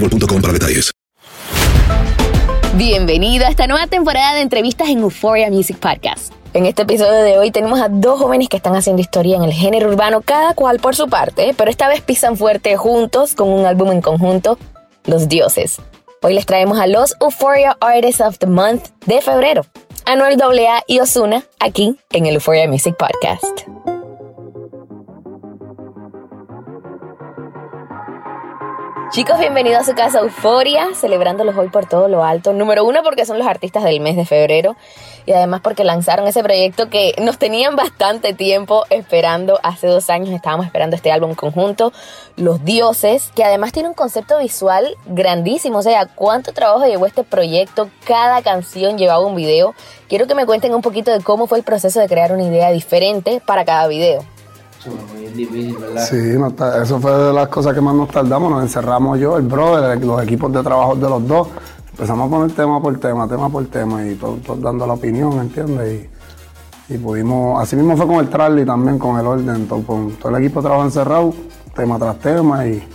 para detalles. Bienvenido a esta nueva temporada de entrevistas en Euphoria Music Podcast. En este episodio de hoy tenemos a dos jóvenes que están haciendo historia en el género urbano, cada cual por su parte, pero esta vez pisan fuerte juntos con un álbum en conjunto, Los Dioses. Hoy les traemos a los Euphoria Artists of the Month de febrero, Anuel AA y Osuna, aquí en el Euphoria Music Podcast. Chicos, bienvenidos a su casa Euforia, celebrándolos hoy por todo lo alto. Número uno, porque son los artistas del mes de febrero. Y además porque lanzaron ese proyecto que nos tenían bastante tiempo esperando. Hace dos años estábamos esperando este álbum conjunto, Los Dioses, que además tiene un concepto visual grandísimo. O sea, cuánto trabajo llevó este proyecto. Cada canción llevaba un video. Quiero que me cuenten un poquito de cómo fue el proceso de crear una idea diferente para cada video. Sí, eso fue de las cosas que más nos tardamos. Nos encerramos yo, el brother, los equipos de trabajo de los dos. Empezamos a poner tema por tema, tema por tema y todos todos dando la opinión, ¿entiendes? Y, y pudimos, así mismo fue con el Charlie también, con el orden, todo, todo el equipo de trabajo encerrado, tema tras tema y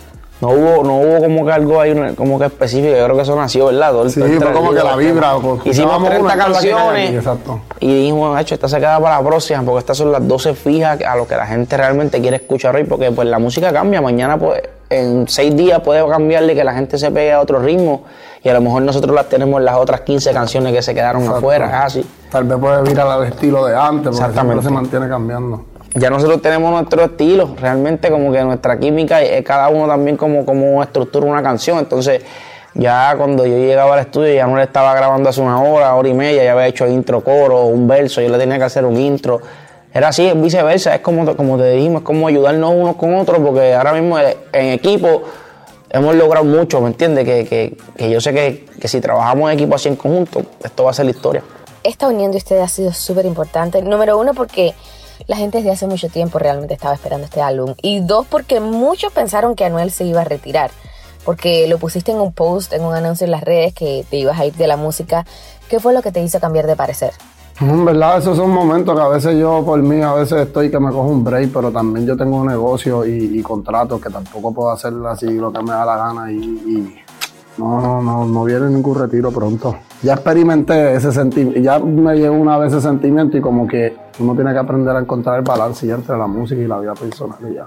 No hubo, no hubo como que algo ahí como que específico, yo creo que eso nació, ¿verdad? Todo Sí, todo fue como que la vibra, Hicimos escuchábamos 30 una, esta es la que cae canciones exacto. y dijimos, hecho, esta se queda para la próxima porque estas son las 12 fijas a lo que la gente realmente quiere escuchar hoy porque pues la música cambia, mañana pues en seis días puede cambiarle que la gente se pegue a otro ritmo y a lo mejor nosotros las tenemos en las otras 15 canciones que se quedaron Exacto. afuera, así. tal vez puede virar al estilo de antes, porque siempre se mantiene cambiando. Ya nosotros tenemos nuestro estilo, realmente como que nuestra química, eh, cada uno también como, como estructura una canción, entonces ya cuando yo llegaba al estudio ya no le estaba grabando hace una hora, hora y media, ya había hecho intro, coro, un verso, yo le tenía que hacer un intro. Era así, es viceversa, es como, como te dijimos, es como ayudarnos unos con otros, porque ahora mismo eh, en equipo hemos logrado mucho, ¿me entiendes? Que, que, que yo sé que, que si trabajamos en equipo así en conjunto, esto va a ser la historia. esta unión de ustedes ha sido súper importante. Número uno, porque la gente desde hace mucho tiempo realmente estaba esperando este álbum. Y dos, porque muchos pensaron que Anuel se iba a retirar. Porque lo pusiste en un post, en un anuncio en las redes, que te ibas a ir de la música. ¿Qué fue lo que te hizo cambiar de parecer? En verdad, esos son momentos que a veces yo, por mí, a veces estoy que me cojo un break, pero también yo tengo un negocio y, y contratos que tampoco puedo hacer así lo que me da la gana y, y no, no, no, no viene ningún retiro pronto. Ya experimenté ese sentimiento, ya me llegó una vez ese sentimiento y como que uno tiene que aprender a encontrar el balance entre la música y la vida personal y ya.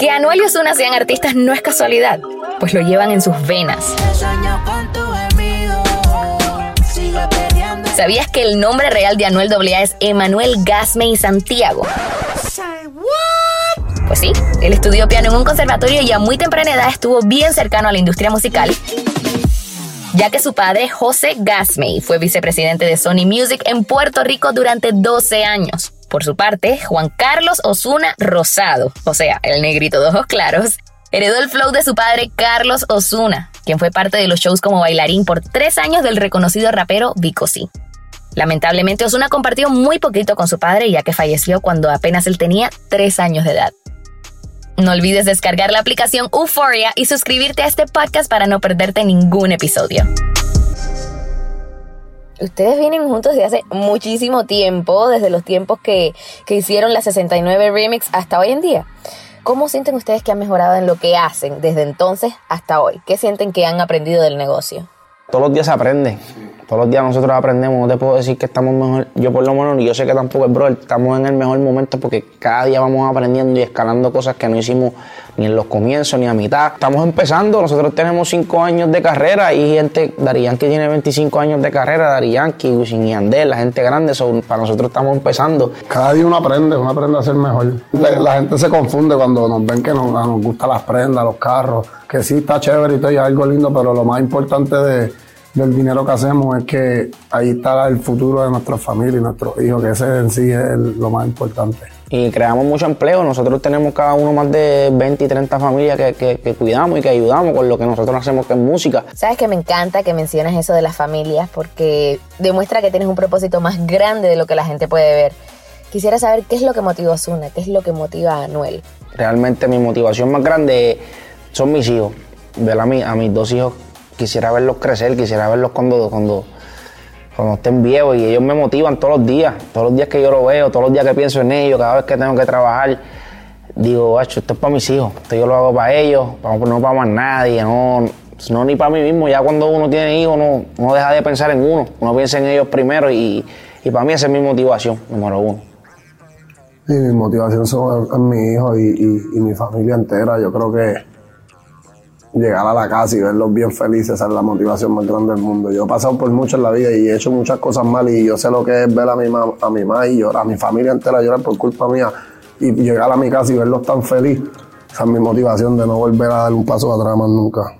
Que Anuel y Ozuna sean artistas no es casualidad, pues lo llevan en sus venas. ¿Sabías que el nombre real de Anuel AA es Emanuel Gasme y Santiago? Pues sí, él estudió piano en un conservatorio y a muy temprana edad estuvo bien cercano a la industria musical, ya que su padre, José Gasmey, fue vicepresidente de Sony Music en Puerto Rico durante 12 años. Por su parte, Juan Carlos Osuna Rosado, o sea, el negrito de ojos claros, heredó el flow de su padre Carlos Osuna, quien fue parte de los shows como bailarín por tres años del reconocido rapero Vico C. Lamentablemente, Osuna compartió muy poquito con su padre ya que falleció cuando apenas él tenía tres años de edad. No olvides descargar la aplicación Euphoria y suscribirte a este podcast para no perderte ningún episodio. Ustedes vienen juntos desde hace muchísimo tiempo, desde los tiempos que, que hicieron la 69 Remix hasta hoy en día. ¿Cómo sienten ustedes que han mejorado en lo que hacen desde entonces hasta hoy? ¿Qué sienten que han aprendido del negocio? Todos los días se aprende. Todos los días nosotros aprendemos. No te puedo decir que estamos mejor. Yo por lo menos, y yo sé que tampoco es bro, estamos en el mejor momento porque cada día vamos aprendiendo y escalando cosas que no hicimos ni en los comienzos ni a mitad. Estamos empezando. Nosotros tenemos cinco años de carrera y gente, Darían que tiene 25 años de carrera, Darían Wisin y Andel, la gente grande. para nosotros estamos empezando. Cada día uno aprende, uno aprende a ser mejor. La, gente se confunde cuando nos ven que nos, nos gustan las prendas, los carros, que sí está chévere y todo y algo lindo, pero lo más importante de del dinero que hacemos es que ahí está el futuro de nuestra familia y nuestros hijos, que ese en sí es lo más importante. Y creamos mucho empleo. Nosotros tenemos cada uno más de 20 y 30 familias que, cuidamos y que ayudamos con lo que nosotros hacemos que es música. Sabes que me encanta que menciones eso de las familias porque demuestra que tienes un propósito más grande de lo que la gente puede ver. Quisiera saber qué es lo que motiva a Zuna, qué es lo que motiva a Anuel. Realmente mi motivación más grande son mis hijos. Ver a, a mis dos hijos quisiera verlos crecer, quisiera verlos cuando, cuando, cuando estén viejos. Y ellos me motivan todos los días, todos los días que yo lo veo, todos los días que pienso en ellos, cada vez que tengo que trabajar, digo, esto es para mis hijos, esto yo lo hago para ellos, no para más nadie, no, no ni para mí mismo, ya cuando uno tiene hijos no, no deja de pensar en uno, uno piensa en ellos primero y, para mí esa es mi motivación, número uno. Y mi motivación son mi hijo y mi familia entera, yo creo que llegar a la casa y verlos bien felices, esa es la motivación más grande del mundo. Yo he pasado por mucho en la vida y he hecho muchas cosas mal y yo sé lo que es ver a mi mamá, a mi mamá y llorar, a mi familia entera llorar por culpa mía y llegar a mi casa y verlos tan felices. Esa es mi motivación de no volver a dar un paso atrás más nunca.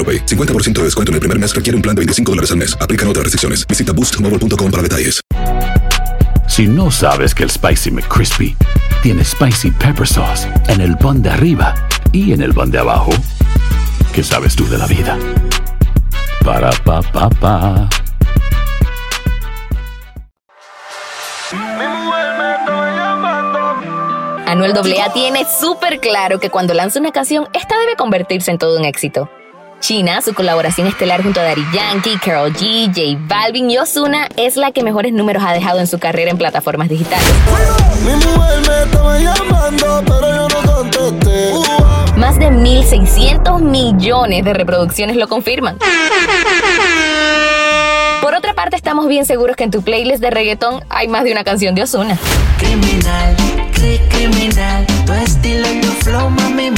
AroPay. 50% de descuento en el primer mes requiere un plan de 25 dólares al mes. Aplican otras restricciones. Visita boostmobile.com para detalles. Si no sabes que el Spicy McCrispy tiene Spicy Pepper Sauce en el pan de arriba y en el pan de abajo, ¿qué sabes tú de la vida? Para, pa, pa, pa. Anuel AA tiene súper claro que cuando lanza una canción, esta debe convertirse en todo un éxito. China, su colaboración estelar junto a Daddy Yankee, Carol G, J Balvin y Ozuna es la que mejores números ha dejado en su carrera en plataformas digitales. Más de 1.600 millones de reproducciones lo confirman. Por otra parte, estamos bien seguros que en tu playlist de reggaetón hay más de una canción de Ozuna. Criminal, criminal, tu estilo y tu flow, mami.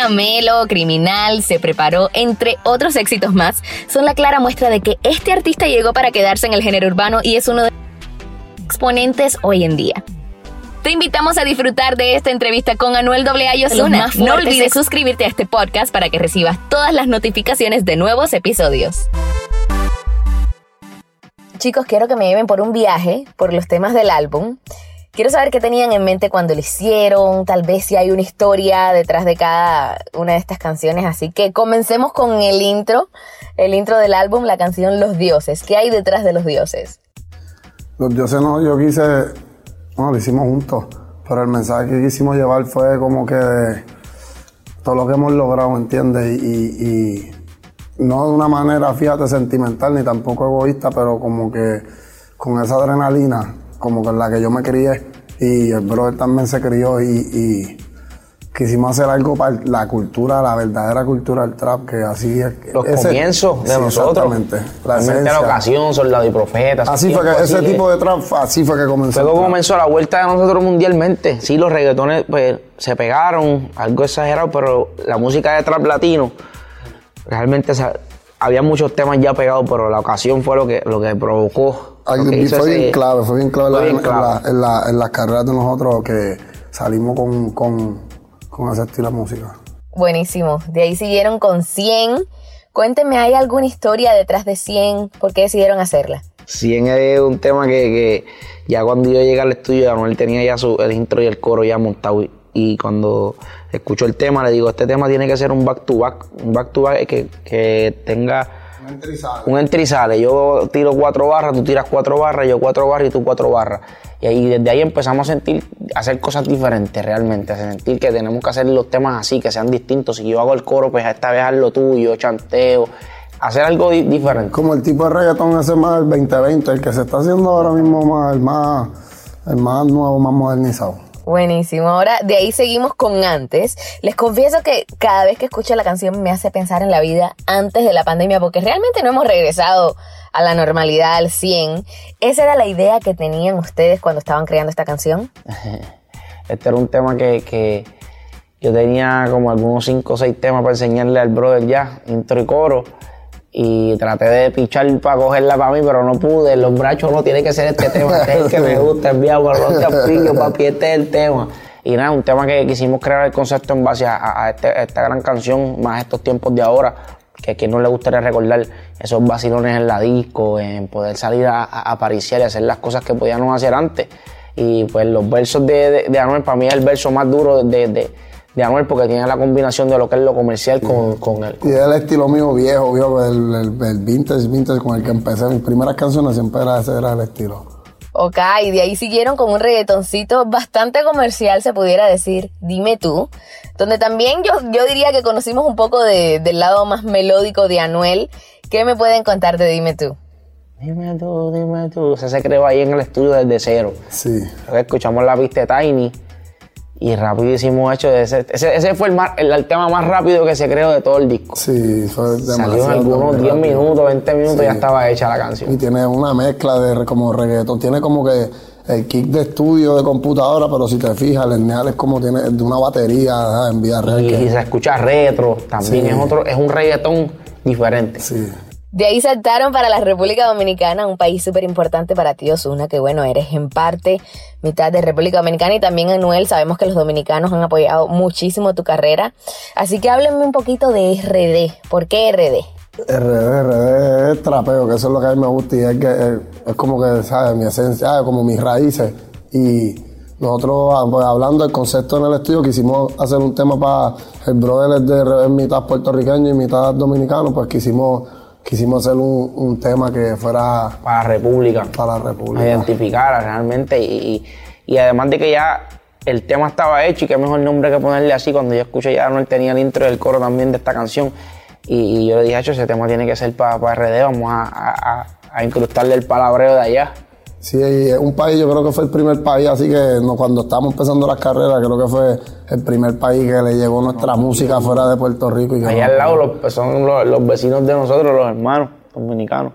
Caramelo, Criminal, Se Preparó, entre otros éxitos más, son la clara muestra de que este artista llegó para quedarse en el género urbano y es uno de los exponentes hoy en día. Te invitamos a disfrutar de esta entrevista con Anuel AA y. No olvides suscribirte a este podcast para que recibas todas las notificaciones de nuevos episodios. Chicos, quiero que me lleven por un viaje por los temas del álbum. Quiero saber qué tenían en mente cuando lo hicieron, tal vez si hay una historia detrás de cada una de estas canciones. Así que comencemos con el intro, el intro del álbum, la canción Los Dioses. ¿Qué hay detrás de Los Dioses? Los Dioses no, yo quise, bueno, lo hicimos juntos, pero el mensaje que quisimos llevar fue como que todo lo que hemos logrado, ¿entiendes? Y, y no de una manera, fíjate, sentimental ni tampoco egoísta, pero como que con esa adrenalina como con la que yo me crié y el brother también se crió y, quisimos hacer algo para la cultura, la verdadera cultura del trap, que así es. Los comienzos de nosotros. Exactamente. La, la ocasión, soldado y profeta. Así fue que ese tipo de trap, así fue que comenzó. Luego comenzó la vuelta de nosotros mundialmente. Sí, los reggaetones pues se pegaron, algo exagerado, pero la música de trap latino realmente había muchos temas ya pegados, pero la ocasión fue lo que, lo que provocó fue bien clave, fue bien clave, en, la, en, las carreras de nosotros que salimos con, con, con ese estilo de música. Buenísimo. De ahí siguieron con 100. Cuéntenme, ¿hay alguna historia detrás de 100? ¿Por qué decidieron hacerla? 100 es un tema que, ya cuando yo llegué al estudio, Anuel tenía ya su, el intro y el coro ya montado. Y cuando escucho el tema, le digo, este tema tiene que ser un back to back, un back to back que, que tenga un entrizale. Yo tiro cuatro barras, tú tiras cuatro barras, yo cuatro barras y tú cuatro barras. Y ahí, desde ahí empezamos a sentir, a hacer cosas diferentes realmente, a sentir que tenemos que hacer los temas así, que sean distintos. Si yo hago el coro, pues esta vez hazlo tú, yo chanteo, hacer algo diferente. Como el tipo de reggaetón ese más del 2020, el que se está haciendo ahora mismo más, el más, el más nuevo, más modernizado. Buenísimo. Ahora de ahí seguimos con antes. Les confieso que cada vez que escucho la canción me hace pensar en la vida antes de la pandemia porque realmente no hemos regresado a la normalidad al 100. ¿Esa era la idea que tenían ustedes cuando estaban creando esta canción? Este era un tema que, yo tenía como algunos 5 o 6 temas para enseñarle al brother ya, intro y coro. Y traté de pichar para cogerla para mí, pero no pude. Los brazos no tiene que ser este tema, este es que me gusta, el viejo, no te pillo, papi, este es el tema. Y nada, un tema que quisimos crear el concepto en base a, este, esta gran canción, más estos tiempos de ahora, que a quien no le gustaría recordar esos vacilones en la disco, en poder salir a, a, y hacer las cosas que podíamos hacer antes. Y pues los versos de, de, Anuel, para mí es el verso más duro de, de, de, Anuel porque tiene la combinación de lo que es lo comercial con, con él. Y es el estilo mío viejo, viejo el, el, el, vintage, vintage con el que empecé. Mis primeras canciones siempre era ese era el estilo. Ok, y de ahí siguieron con un reggaetoncito bastante comercial, se pudiera decir, Dime tú, donde también yo, yo diría que conocimos un poco de, del lado más melódico de Anuel. ¿Qué me pueden contar de Dime tú? Dime tú, dime tú. O sea, se creó ahí en el estudio desde cero. Sí. Escuchamos la pista de Tiny y rapidísimo hecho. Ese, ese, fue el, el, tema más rápido que se creó de todo el disco. Sí, fue. Salió en algunos 10 minutos, 20 minutos, ya estaba hecha la canción. Y tiene una mezcla de como reggaetón. Tiene como que el kit de estudio de computadora, pero si te fijas, el Neal es como tiene de una batería en vida real. Y, se escucha retro, también es otro, es un reggaetón diferente. Sí. De ahí saltaron para la República Dominicana, un país súper importante para ti, Osuna, que bueno, eres en parte mitad de República Dominicana y también Anuel. Sabemos que los dominicanos han apoyado muchísimo tu carrera. Así que háblenme un poquito de RD. ¿Por qué RD? RD, RD es trapeo, que eso es lo que a mí me gusta y es que es, como que, ¿sabes? Mi esencia, como mis raíces. Y nosotros, ah, pues, hablando del concepto en el estudio, quisimos hacer un tema para el brother de mitad puertorriqueño y mitad dominicano, pues quisimos quisimos hacer un, tema que fuera para la República. Para la República. Identificara realmente y, y, además de que ya el tema estaba hecho y qué mejor nombre que ponerle así cuando yo escuché ya no tenía el intro del coro también de esta canción y, yo le dije, hecho ese tema tiene que ser para, para RD, vamos a, a incrustarle el palabreo de allá. Sí, un país, yo creo que fue el primer país, así que no, cuando estábamos empezando las carreras, creo que fue el primer país que le llegó nuestra música fuera de Puerto Rico. Y Allá al lado son los, los vecinos de nosotros, los hermanos dominicanos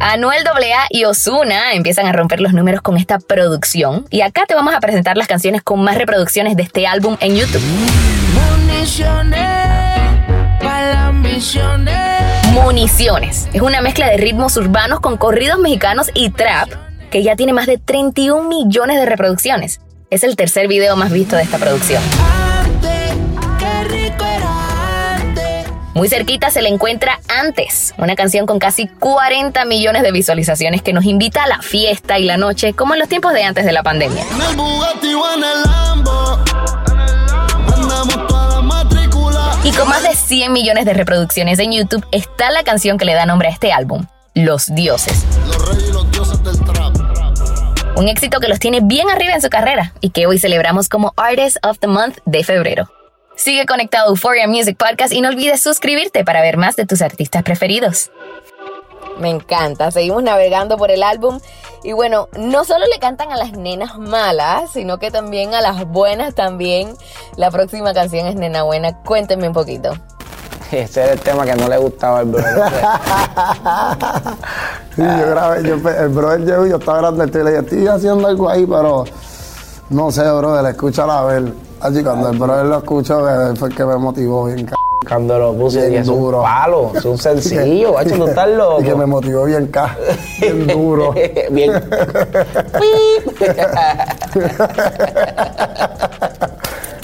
Anuel AA y Osuna empiezan a romper los números con esta producción. Y acá te vamos a presentar las canciones con más reproducciones de este álbum en YouTube. Municiones. Es una mezcla de ritmos urbanos con corridos mexicanos y trap que ya tiene más de 31 millones de reproducciones. Es el tercer video más visto de esta producción. Muy cerquita se le encuentra Antes, una canción con casi 40 millones de visualizaciones que nos invita a la fiesta y la noche como en los tiempos de antes de la pandemia. Y con más de 100 millones de reproducciones en YouTube está la canción que le da nombre a este álbum, Los Dioses. Un éxito que los tiene bien arriba en su carrera y que hoy celebramos como Artist of the Month de febrero. Sigue conectado a Euphoria Music Podcast y no olvides suscribirte para ver más de tus artistas preferidos. Me encanta, seguimos navegando por el álbum y bueno, no solo le cantan a las nenas malas, sino que también a las buenas también. La próxima canción es Nena Buena, cuéntenme un poquito. Ese era el tema que no le gustaba al brother. sí, yo grabé, yo, el brother llegó y yo estaba grabando el y le dije, estoy haciendo algo ahí, pero no sé, brother, escúchala a ver. Allí cuando el brother lo escuchó, fue el que me motivó bien, c Cuando lo puse, bien es duro. un palo, es un sencillo, guacho, tú estás loco. Y que me motivó bien, ca bien duro. bien.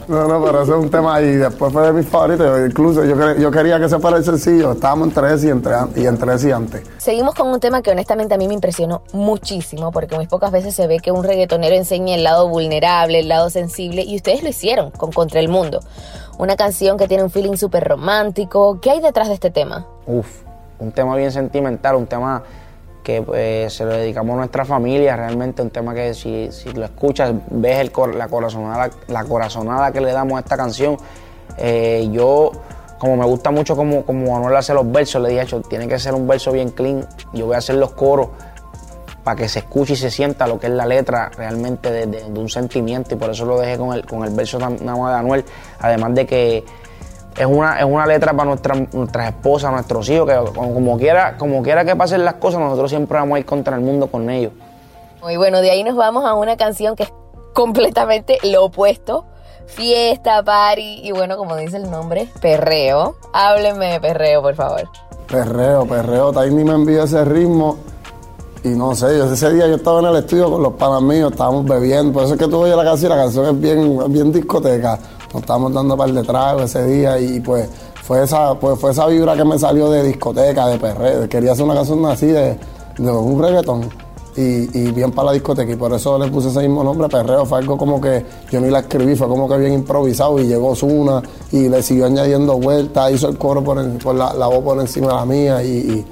No, no, pero eso es un tema y después fue de mis favoritos. Incluso yo, yo quería que se fuera el sencillo. Estábamos entre ese y entre, y entre ese y antes. Seguimos con un tema que honestamente a mí me impresionó muchísimo porque muy pocas veces se ve que un reggaetonero enseña el lado vulnerable, el lado sensible y ustedes lo hicieron con Contra el Mundo. Una canción que tiene un feeling súper romántico. ¿Qué hay detrás de este tema? Uf, un tema bien sentimental, un tema que pues, se lo dedicamos a nuestra familia, realmente un tema que si, si lo escuchas, ves el, la, corazonada, la corazonada que le damos a esta canción. Eh, yo, como me gusta mucho como, como Manuel hace los versos, le dije, tiene que ser un verso bien clean, yo voy a hacer los coros para que se escuche y se sienta lo que es la letra realmente de, un sentimiento y por eso lo dejé con el, con el verso de Anuel, además de que es una, es una letra para nuestra, nuestras esposas, nuestros hijos, que como, quiera, como quiera que pasen las cosas, nosotros siempre vamos a ir contra el mundo con ellos. Muy bueno, de ahí nos vamos a una canción que es completamente lo opuesto. Fiesta, party y bueno, como dice el nombre, perreo. Háblenme de perreo, por favor. Perreo, perreo. Tiny me envió ese ritmo y no sé, yo, ese día yo estaba en el estudio con los panas míos, estábamos bebiendo. Por eso es que tú oyes la canción, la canción es bien, bien discoteca nos estábamos dando par de tragos ese día y pues fue esa, pues fue esa vibra que me salió de discoteca, de perreo. Quería hacer una canción así de, un reggaetón. Y, bien para la discoteca y por eso le puse ese mismo nombre, Perreo. Fue algo como que yo ni la escribí, fue como que bien improvisado y llegó Zuna y le siguió añadiendo vueltas, hizo el coro por, la, voz por encima de la mía y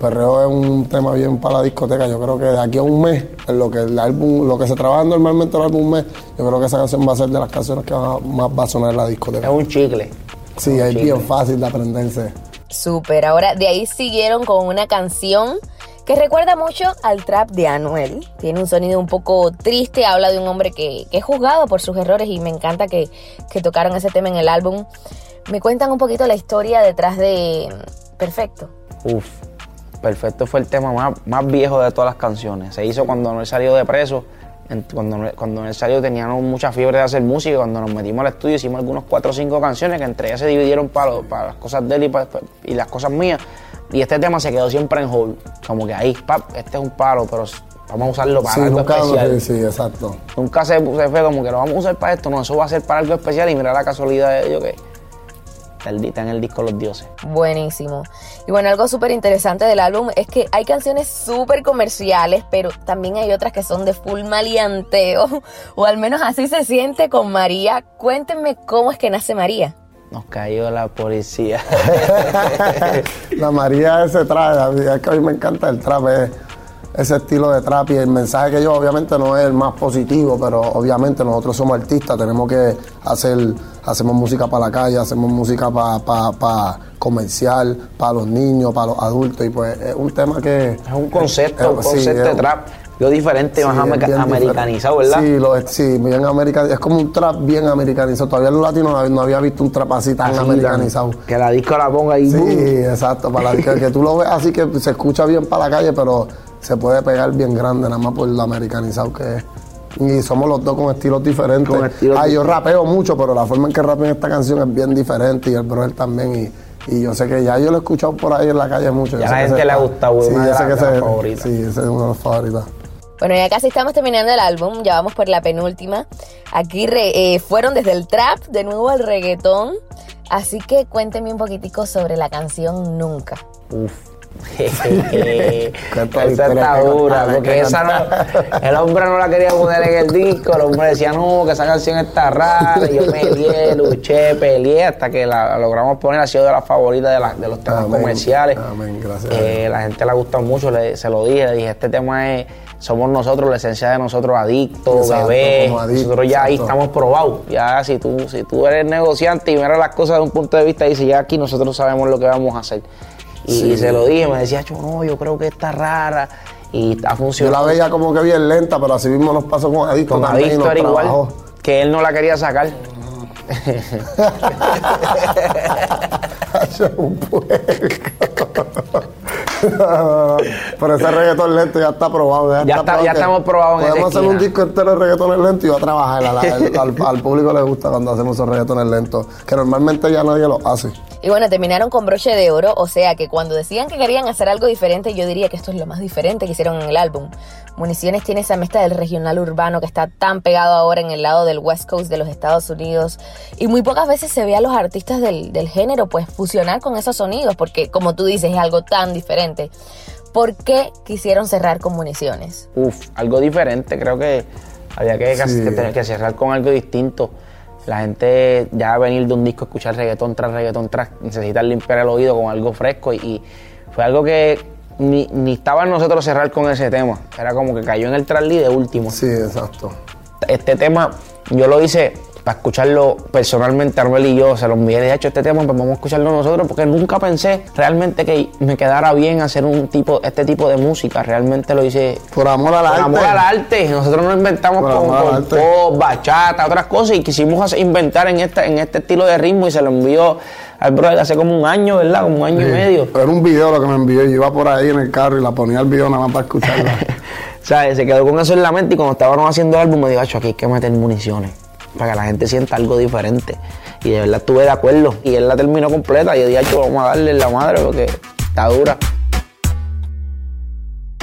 Perreo es un tema bien para la discoteca. Yo creo que de aquí a un mes, en lo que el álbum, lo que se trabaja normalmente el álbum un mes, yo creo que esa canción va a ser de las canciones que más va a sonar en la discoteca. Es un chicle. Sí, es bien fácil de aprenderse. Súper. Ahora, de ahí siguieron con una canción que recuerda mucho al trap de Anuel. Tiene un sonido un poco triste, habla de un hombre que, es juzgado por sus errores y me encanta que, que tocaron ese tema en el álbum. Me cuentan un poquito la historia detrás de Perfecto. Uf, Perfecto fue el tema más, más viejo de todas las canciones. Se hizo cuando no salió de preso. Cuando, cuando él salió teníamos mucha fiebre de hacer música. Cuando nos metimos al estudio hicimos algunos cuatro o cinco canciones que entre ellas se dividieron para, para las cosas de él y, las cosas mías. Y este tema se quedó siempre en hold. Como que ahí, pap, este es un palo, pero vamos a usarlo para algo especial. Sí, sí, exacto. Nunca se, se, fue como que lo vamos a usar para esto. No, eso va a ser para algo especial y mira la casualidad de ello que Está en el disco Los Dioses. Buenísimo. Y bueno, algo súper interesante del álbum es que hay canciones súper comerciales, pero también hay otras que son de full malianteo, o al menos así se siente con María. Cuéntenme cómo es que nace María. Nos cayó la policía. la María ese trap, es que a mí me encanta el trap, ese estilo de trap y el mensaje que yo obviamente no es el más positivo, pero obviamente nosotros somos artistas, tenemos que hacer hacemos música para la calle, hacemos música para comercial, para los niños, para los adultos, y pues es un tema que... Es un concepto, un concepto de trap. Lo diferente, más americanizado, ¿verdad? Sí, lo, sí, bien americanizado. Es como un trap bien americanizado. Todavía los latinos no, había visto un trap así tan americanizado. que la disco la ponga ahí. Sí, exacto. Para la disco, que tú lo ves así que se escucha bien para la calle, pero se puede pegar bien grande, nada más por lo americanizado que es. Y somos los dos con estilos diferentes. ah, yo rapeo mucho, pero la forma en que rapeo en esta canción es bien diferente y el brother también. Y, yo sé que ya yo lo he escuchado por ahí en la calle mucho. Ya a la gente le gusta, güey. Sí, yo sé que ese, sí, ese es uno de los favoritos. Bueno, ya casi estamos terminando el álbum, ya vamos por la penúltima. Aquí eh, fueron desde el trap de nuevo al reggaetón. Así que cuénteme un poquitico sobre la canción Nunca. Uf, esa está dura, porque esa no, el hombre no la quería poner en el disco, el hombre decía no, que esa canción está rara, y yo peleé, luché, peleé hasta que la, logramos poner, ha sido de las favoritas de, la, de los temas comerciales. Amén, gracias. Eh, la gente le ha gustado mucho, se lo dije, le dije, este tema es somos nosotros, la esencia de nosotros, adictos, bebés. nosotros ya ahí estamos probados. Ya si tú, si tú eres negociante y miras las cosas de un punto de vista, dices, ya aquí nosotros sabemos lo que vamos a hacer. Y, Sí. y se lo dije, me decía, yo no, yo creo que está rara. Y ha Yo la funcionado. veía como que bien lenta, pero así mismo nos pasó con Adicto Con también Adicto era igual, que él no la quería sacar. un. Pero ese reggaetón lento ya está probado. Ya, Ya está- probado ya estamos probados en Podemos hacer un disco entero de reggaetones lentos y va a trabajar. A la- al, al- al público le gusta cuando hacemos esos reggaetones lentos, que normalmente ya nadie los hace. Y bueno, terminaron con broche de oro, o sea que cuando decían que querían hacer algo diferente, yo diría que esto es lo más diferente que hicieron en el álbum. Municiones tiene esa mezcla del regional urbano que está tan pegado ahora en el lado del West Coast de los Estados Unidos. Y muy pocas veces se ve a los artistas del, del género pues fusionar con esos sonidos, porque como tú dices, es algo tan diferente. ¿Por qué quisieron cerrar con municiones? Uf, algo diferente, creo que había que, Sí. que tener que cerrar con algo distinto. La gente ya venir de un disco, escuchar reggaetón tras reggaetón tras, necesita limpiar el oído con algo fresco y, y fue algo que ni, ni estaba en nosotros cerrar con ese tema. Era como que cayó en el trasli de último. Sí, exacto. Este tema yo lo hice para escucharlo personalmente, Armel y yo, se lo envié de hecho este tema, pues vamos a escucharlo nosotros, porque nunca pensé realmente que me quedara bien hacer un tipo, este tipo de música, realmente lo hice Por amor al por arte. amor al arte. Nosotros nos inventamos Por con, pop, bachata, otras cosas y quisimos inventar en este, en este estilo de ritmo y se lo envió al brother hace como un año, ¿verdad? Como un año y medio. Era un video lo que me envió. Yo iba por ahí en el carro y la ponía el video nada más para escucharla. ¿Sabes? Se quedó con eso en la mente y cuando estábamos haciendo el álbum me dijo, "Acho, aquí hay que meter municiones para que la gente sienta algo diferente. Y de verdad estuve de acuerdo. Y él la terminó completa y yo dije, "Acho, vamos a darle la madre porque está dura.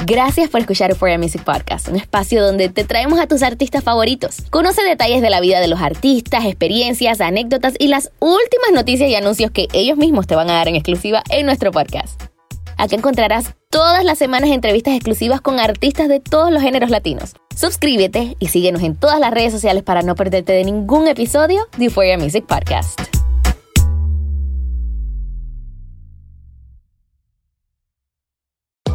Gracias por escuchar Euphoria Music Podcast, un espacio donde te traemos a tus artistas favoritos. Conoce detalles de la vida de los artistas, experiencias, anécdotas y las últimas noticias y anuncios que ellos mismos te van a dar en exclusiva en nuestro podcast. Aquí encontrarás todas las semanas entrevistas exclusivas con artistas de todos los géneros latinos. Suscríbete y síguenos en todas las redes sociales para no perderte de ningún episodio de Euphoria Music Podcast.